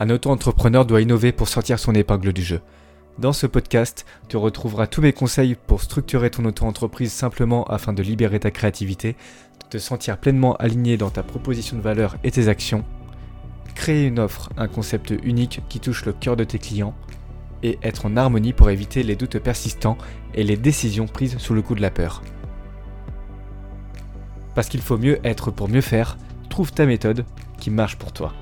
Un auto-entrepreneur doit innover pour sortir son épingle du jeu. Dans ce podcast, tu retrouveras tous mes conseils pour structurer ton auto-entreprise simplement afin de libérer ta créativité, de te sentir pleinement aligné dans ta proposition de valeur et tes actions, créer une offre, un concept unique qui touche le cœur de tes clients, et être en harmonie pour éviter les doutes persistants et les décisions prises sous le coup de la peur. Parce qu'il faut mieux être pour mieux faire, trouve ta méthode qui marche pour toi.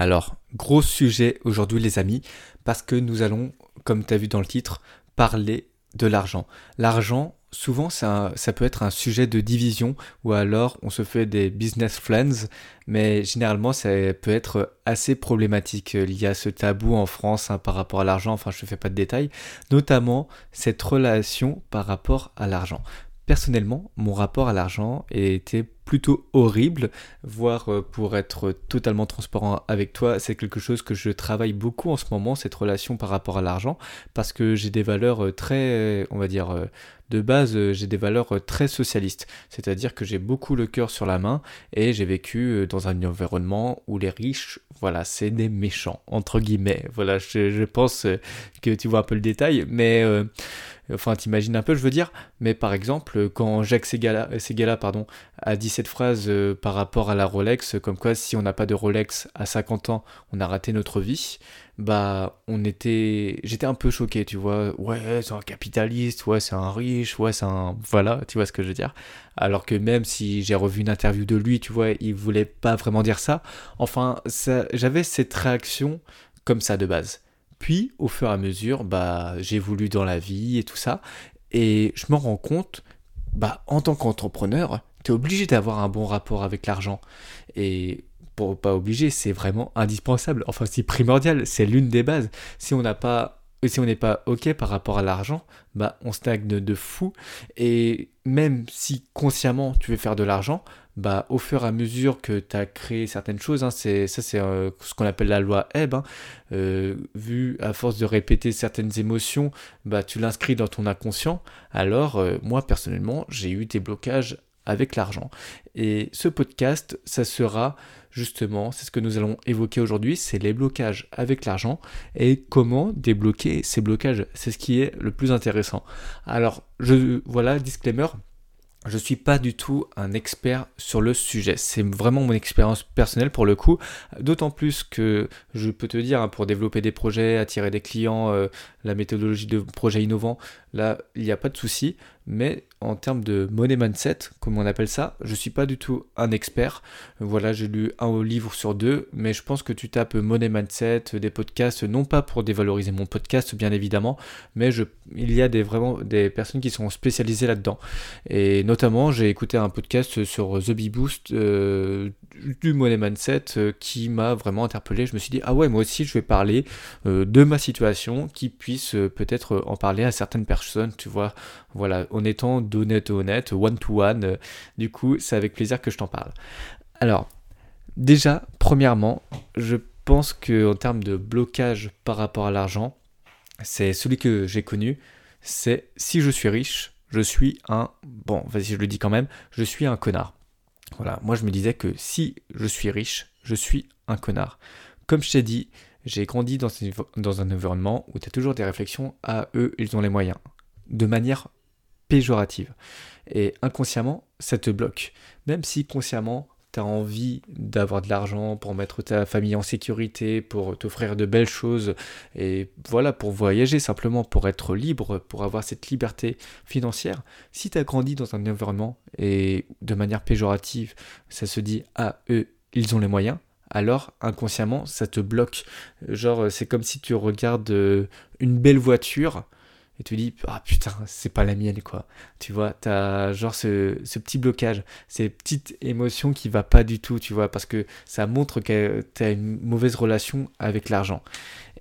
Alors, gros sujet aujourd'hui les amis, parce que nous allons, comme tu as vu dans le titre, parler de l'argent. L'argent, souvent ça, peut être un sujet de division ou alors on se fait des business friends, mais généralement ça peut être assez problématique. Il y a ce tabou en France hein, par rapport à l'argent, enfin je ne fais pas de détails, notamment cette relation par rapport à l'argent. Personnellement, mon rapport à l'argent était plutôt horrible, voire euh, pour être totalement transparent avec toi, c'est quelque chose que je travaille beaucoup en ce moment, cette relation par rapport à l'argent, parce que j'ai des valeurs euh, très, on va dire, euh, de base, j'ai des valeurs très socialistes, c'est-à-dire que j'ai beaucoup le cœur sur la main et j'ai vécu dans un environnement où les riches, voilà, c'est des méchants, entre guillemets. Voilà, je, pense que tu vois un peu le détail, mais Enfin, t'imagines un peu, je veux dire. Mais par exemple, quand Jacques Segala, Segala pardon, a dit cette phrase euh, par rapport à la Rolex, comme quoi si on n'a pas de Rolex à 50 ans, on a raté notre vie, bah, on était. J'étais un peu choqué, tu vois. Ouais, c'est un capitaliste, ouais, c'est un riche, ouais, c'est un. Voilà, tu vois ce que je veux dire. Alors que même si j'ai revu une interview de lui, tu vois, il voulait pas vraiment dire ça. Enfin, j'avais cette réaction comme ça de base. Puis, au fur et à mesure, bah, j'ai voulu dans la vie et tout ça. Et je me rends compte, bah, en tant qu'entrepreneur, tu es obligé d'avoir un bon rapport avec l'argent. Et pour pas obligé, c'est vraiment indispensable. Enfin, c'est primordial, c'est l'une des bases. Si on n'a pas si on n'est pas OK par rapport à l'argent, bah on stagne de fou. Et même si consciemment tu veux faire de l'argent, bah, au fur et à mesure que tu as créé certaines choses, hein, c'est, ça c'est euh, ce qu'on appelle la loi Hebb, hein, euh, vu à force de répéter certaines émotions, bah, tu l'inscris dans ton inconscient, alors euh, moi personnellement j'ai eu des blocages avec l'argent. Et ce podcast, ça sera justement, c'est ce que nous allons évoquer aujourd'hui, c'est les blocages avec l'argent et comment débloquer ces blocages. C'est ce qui est le plus intéressant. Alors, je, voilà, disclaimer, je suis pas du tout un expert sur le sujet. C'est vraiment mon expérience personnelle pour le coup. D'autant plus que je peux te dire, hein, pour développer des projets, attirer des clients, euh, la méthodologie de projet innovant, là, il n'y a pas de souci. Mais en termes de money mindset, comme on appelle ça, je suis pas du tout un expert. Voilà, j'ai lu un livre sur deux, mais je pense que tu tapes money mindset, des podcasts, non pas pour dévaloriser mon podcast, bien évidemment, mais je, il y a des, vraiment des personnes qui sont spécialisées là-dedans. Et notamment, j'ai écouté un podcast sur The Bee Boost euh, du money mindset euh, qui m'a vraiment interpellé. Je me suis dit, ah ouais, moi aussi, je vais parler euh, de ma situation, qui puisse peut-être en parler à certaines personnes, tu vois. Voilà, en étant d'honnête honnête, one-to-one. du coup, c'est avec plaisir que je t'en parle. Alors, déjà, premièrement, je pense que en termes de blocage par rapport à l'argent, c'est celui que j'ai connu, c'est si je suis riche, je suis un... Bon, vas-y, je le dis quand même, je suis un connard. Voilà, moi je me disais que si je suis riche, je suis un connard. Comme je t'ai dit, j'ai grandi dans, dans un environnement où tu as toujours des réflexions à eux, ils ont les moyens. De manière péjorative. Et inconsciemment, ça te bloque. Même si consciemment, tu as envie d'avoir de l'argent pour mettre ta famille en sécurité, pour t'offrir de belles choses, et voilà, pour voyager simplement, pour être libre, pour avoir cette liberté financière, si tu as grandi dans un environnement et de manière péjorative, ça se dit, ah, eux, ils ont les moyens, alors inconsciemment, ça te bloque. Genre, c'est comme si tu regardes euh, une belle voiture, et tu dis ah putain c'est pas la mienne quoi. Tu vois t'as genre ce, ce, petit blocage ces petites émotions qui va pas du tout tu vois parce que ça montre que t'as une mauvaise relation avec l'argent.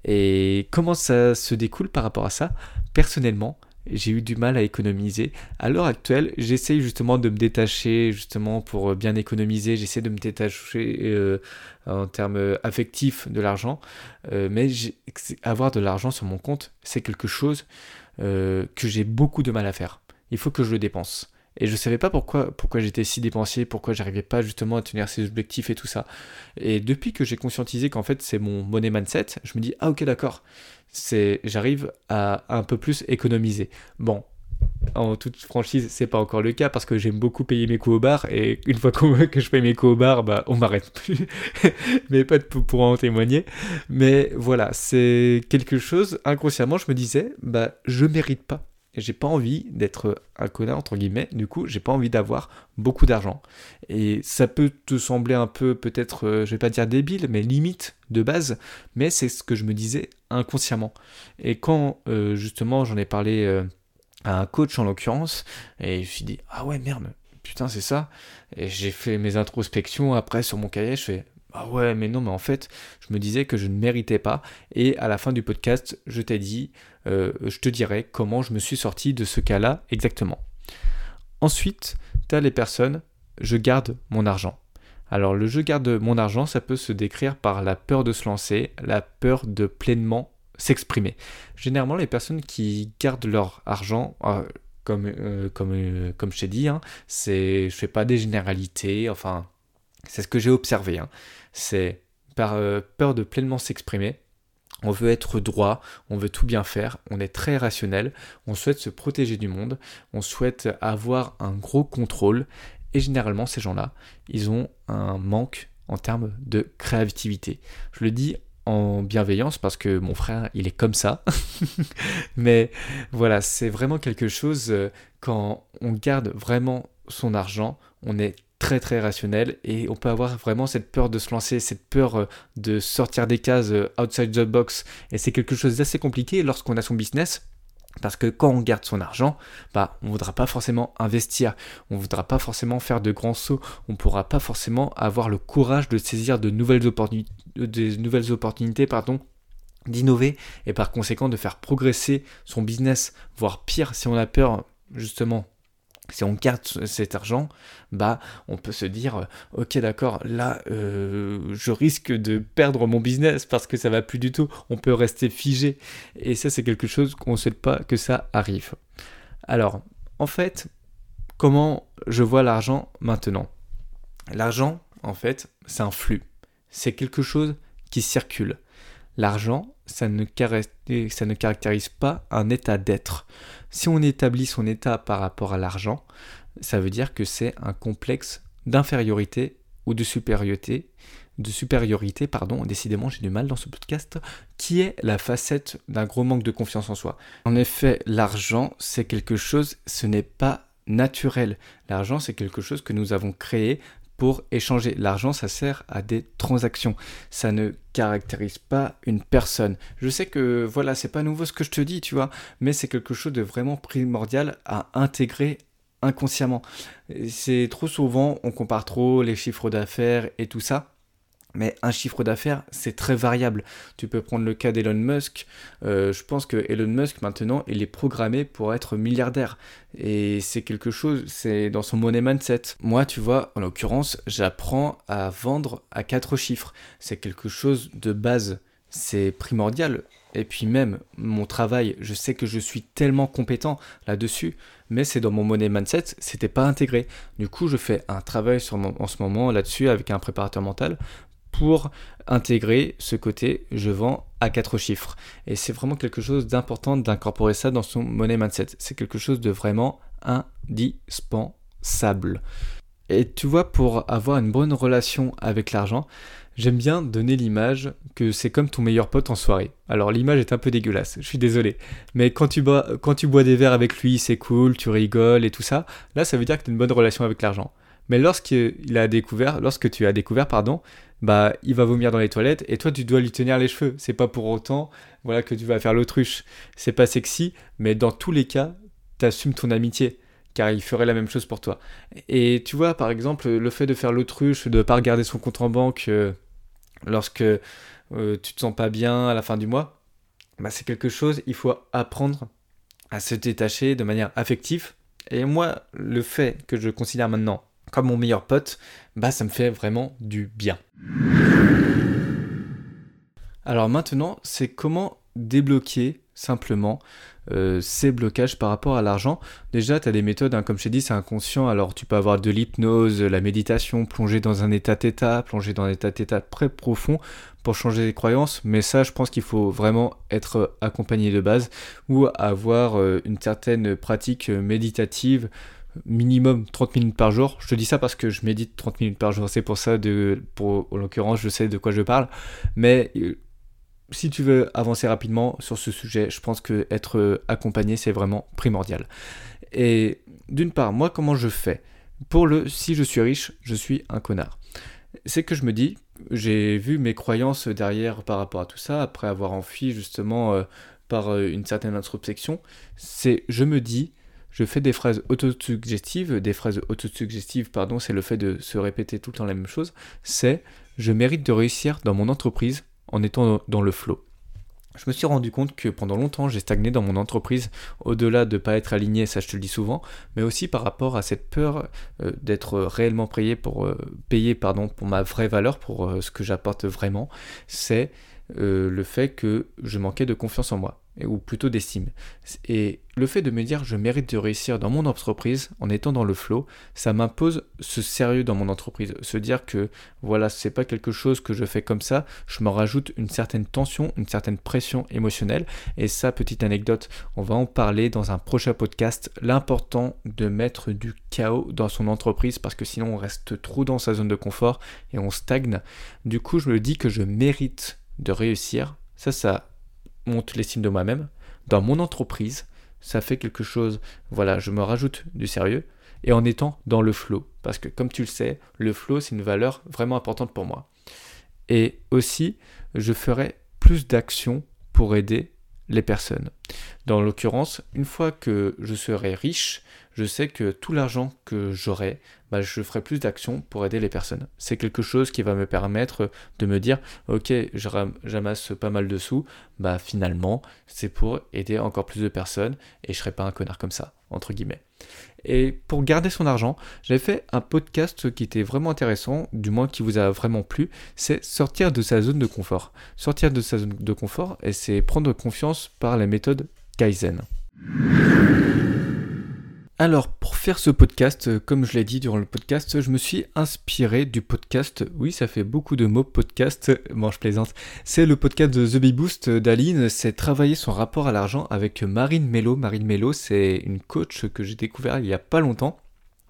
Et comment ça se découle par rapport à ça? Personnellement j'ai eu du mal à économiser. À l'heure actuelle, j'essaye justement de me détacher, justement pour bien économiser. J'essaie de me détacher euh, en termes affectifs de l'argent. Euh, mais avoir de l'argent sur mon compte, c'est quelque chose euh, que j'ai beaucoup de mal à faire. Il faut que je le dépense. Et je savais pas pourquoi, pourquoi j'étais si dépensier, pourquoi j'arrivais pas justement à tenir ces objectifs et tout ça. Et depuis que j'ai conscientisé qu'en fait c'est mon money mindset, je me dis ah ok d'accord, c'est j'arrive à un peu plus économiser. Bon, en toute franchise, c'est pas encore le cas parce que j'aime beaucoup payer mes coups au bar et une fois que je paye mes coups au bar, bah on m'arrête plus. mais pas de pour en témoigner. Mais voilà, c'est quelque chose inconsciemment, je me disais, bah je mérite pas. J'ai pas envie d'être un connard entre guillemets. Du coup, j'ai pas envie d'avoir beaucoup d'argent. Et ça peut te sembler un peu peut-être, euh, je vais pas dire débile, mais limite de base. Mais c'est ce que je me disais inconsciemment. Et quand euh, justement j'en ai parlé. Euh, à un coach en l'occurrence, et je me suis dit, ah ouais, merde, putain, c'est ça. Et j'ai fait mes introspections après sur mon cahier, je fais, ah ouais, mais non, mais en fait, je me disais que je ne méritais pas. Et à la fin du podcast, je t'ai dit, euh, je te dirai comment je me suis sorti de ce cas-là exactement. Ensuite, tu as les personnes, je garde mon argent. Alors le je garde mon argent, ça peut se décrire par la peur de se lancer, la peur de pleinement s'exprimer. Généralement, les personnes qui gardent leur argent, euh, comme, euh, comme, comme je t'ai dit, hein, c'est, fais pas des généralités, enfin, c'est ce que j'ai observé. Hein. C'est par peur de pleinement s'exprimer. On veut être droit, on veut tout bien faire, on est très rationnel, on souhaite se protéger du monde, on souhaite avoir un gros contrôle, et généralement ces gens-là, ils ont un manque en termes de créativité. Je le dis en bienveillance parce que mon frère, il est comme ça. Mais voilà, c'est vraiment quelque chose, euh, quand on garde vraiment son argent, on est très très rationnel et on peut avoir vraiment cette peur de se lancer, cette peur euh, de sortir des cases euh, outside the box. Et c'est quelque chose d'assez compliqué lorsqu'on a son business parce que quand on garde son argent, bah, on ne voudra pas forcément investir, on ne voudra pas forcément faire de grands sauts, on ne pourra pas forcément avoir le courage de saisir de nouvelles, opportunités, de nouvelles opportunités pardon, d'innover et par conséquent de faire progresser son business, voire pire si on a peur justement si on garde cet argent, bah, on peut se dire, euh, ok, d'accord, là, euh, je risque de perdre mon business parce que ça va plus du tout. On peut rester figé. Et ça, c'est quelque chose qu'on ne souhaite pas que ça arrive. Alors, en fait, comment je vois l'argent maintenant? L'argent, en fait, c'est un flux. C'est quelque chose qui circule. L'argent, ça ne, caractérise pas un état d'être. Si on établit son état par rapport à l'argent, ça veut dire que c'est un complexe d'infériorité ou de supériorité, de supériorité, pardon, décidément j'ai du mal dans ce podcast, qui est la facette d'un gros manque de confiance en soi. En effet, l'argent, c'est quelque chose, ce n'est pas naturel. L'argent, c'est quelque chose que nous avons créé pour échanger. L'argent, ça sert à des transactions. Ça ne caractérise pas une personne. Je sais que voilà, c'est pas nouveau ce que je te dis, tu vois, mais c'est quelque chose de vraiment primordial à intégrer inconsciemment. C'est trop souvent, on compare trop les chiffres d'affaires et tout ça. Mais un chiffre d'affaires, c'est très variable. Tu peux prendre le cas d'Elon Musk. Euh, je pense que Elon Musk, maintenant, il est programmé pour être milliardaire. Et c'est quelque chose, c'est dans son money mindset. Moi, tu vois, en l'occurrence, j'apprends à vendre à quatre chiffres. C'est quelque chose de base. C'est primordial. Et puis même, mon travail, je sais que je suis tellement compétent là-dessus, mais c'est dans mon money mindset, c'était pas intégré. Du coup, je fais un travail en ce moment là-dessus avec un préparateur mental pour intégrer ce côté je vends à quatre chiffres. Et c'est vraiment quelque chose d'important d'incorporer ça dans son money mindset. C'est quelque chose de vraiment indispensable. Et tu vois, pour avoir une bonne relation avec l'argent, j'aime bien donner l'image que c'est comme ton meilleur pote en soirée. Alors l'image est un peu dégueulasse, je suis désolé. Mais quand tu bois, quand tu bois des verres avec lui, c'est cool, tu rigoles et tout ça. Là, ça veut dire que tu as une bonne relation avec l'argent. Mais lorsqu'il a découvert, lorsque tu as découvert, pardon, bah il va vomir dans les toilettes et toi tu dois lui tenir les cheveux. C'est pas pour autant, voilà, que tu vas faire l'autruche. C'est pas sexy, mais dans tous les cas, t'assumes ton amitié car il ferait la même chose pour toi. Et tu vois, par exemple, le fait de faire l'autruche, de pas regarder son compte en banque euh, lorsque euh, tu te sens pas bien à la fin du mois, bah, c'est quelque chose, il faut apprendre à se détacher de manière affective. Et moi, le fait que je considère maintenant comme mon meilleur pote, bah ça me fait vraiment du bien. Alors maintenant, c'est comment débloquer simplement euh, ces blocages par rapport à l'argent. Déjà, tu as des méthodes, hein, comme je t'ai dit, c'est inconscient. Alors, tu peux avoir de l'hypnose, la méditation, plonger dans un état d'état, plonger dans un état d'état très profond pour changer les croyances. Mais ça, je pense qu'il faut vraiment être accompagné de base ou avoir euh, une certaine pratique méditative minimum 30 minutes par jour. Je te dis ça parce que je médite 30 minutes par jour. C'est pour ça, de, pour, en l'occurrence, je sais de quoi je parle. Mais euh, si tu veux avancer rapidement sur ce sujet, je pense que être accompagné, c'est vraiment primordial. Et d'une part, moi, comment je fais Pour le si je suis riche, je suis un connard? C'est que je me dis, j'ai vu mes croyances derrière par rapport à tout ça, après avoir enfui justement euh, par euh, une certaine introspection, c'est je me dis, je fais des phrases autosuggestives, des phrases autosuggestives, pardon, c'est le fait de se répéter tout le temps la même chose, c'est je mérite de réussir dans mon entreprise en étant dans le flow. Je me suis rendu compte que pendant longtemps j'ai stagné dans mon entreprise, au-delà de ne pas être aligné, ça je te le dis souvent, mais aussi par rapport à cette peur euh, d'être réellement payé pour, euh, pardon, pour ma vraie valeur, pour euh, ce que j'apporte vraiment, c'est le fait que je manquais de confiance en moi ou plutôt d'estime. Et le fait de me dire je mérite de réussir dans mon entreprise en étant dans le flow, ça m'impose ce sérieux dans mon entreprise. Se dire que voilà, c'est pas quelque chose que je fais comme ça, je me rajoute une certaine tension, une certaine pression émotionnelle. Et ça, petite anecdote, on va en parler dans un prochain podcast. L'important de mettre du chaos dans son entreprise parce que sinon on reste trop dans sa zone de confort et on stagne. Du coup, je me dis que je mérite de réussir. Ça, ça monte l'estime de moi-même. Dans mon entreprise, ça fait quelque chose, voilà, je me rajoute du sérieux et en étant dans le flow. Parce que comme tu le sais, le flow, c'est une valeur vraiment importante pour moi. Et aussi, je ferai plus d'actions pour aider les personnes. Dans l'occurrence, une fois que je serai riche, je sais que tout l'argent que j'aurai, bah, je ferai plus d'actions pour aider les personnes. C'est quelque chose qui va me permettre de me dire, ok, j'amasse pas mal de sous, bah finalement, c'est pour aider encore plus de personnes et je serai pas un connard comme ça, entre guillemets. Et pour garder son argent, j'avais fait un podcast qui était vraiment intéressant, du moins qui vous a vraiment plu, c'est sortir de sa zone de confort. Sortir de sa zone de confort, et c'est prendre confiance par la méthode Kaizen. Alors, pour faire ce podcast, euh, comme je l'ai dit durant le podcast, je me suis inspiré du podcast, oui, ça fait beaucoup de mots, podcast, bon, plaisante, c'est le podcast de The Bee Boost d'Aline, c'est travailler son rapport à l'argent avec Marine Mello. Marine Mello, c'est une coach que j'ai découvert il y a pas longtemps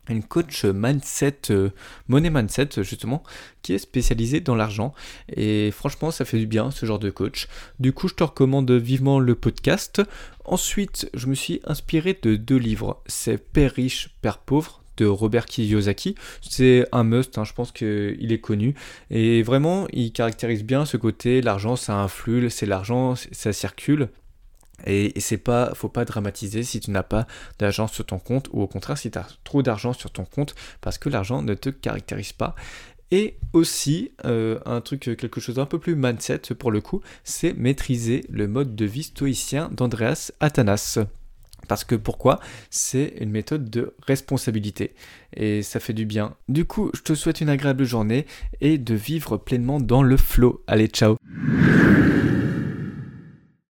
une coach mindset, euh, money mindset justement, qui est spécialisée dans l'argent. Et franchement, ça fait du bien ce genre de coach. Du coup, je te recommande vivement le podcast. Ensuite, je me suis inspiré de deux livres. C'est Père riche, Père pauvre de Robert Kiyosaki. C'est un must, hein, je pense qu'il est connu. Et vraiment, il caractérise bien ce côté, l'argent ça influe, c'est l'argent, ça circule. Et, c'est pas, faut pas dramatiser si tu n'as pas d'argent sur ton compte ou au contraire si tu as trop d'argent sur ton compte parce que l'argent ne te caractérise pas. Et aussi, euh, un truc, quelque chose d'un peu plus mindset pour le coup, c'est maîtriser le mode de vie stoïcien d'Andreas Athanas. Parce que pourquoi? C'est une méthode de responsabilité et ça fait du bien. Du coup, je te souhaite une agréable journée et de vivre pleinement dans le flow. Allez, ciao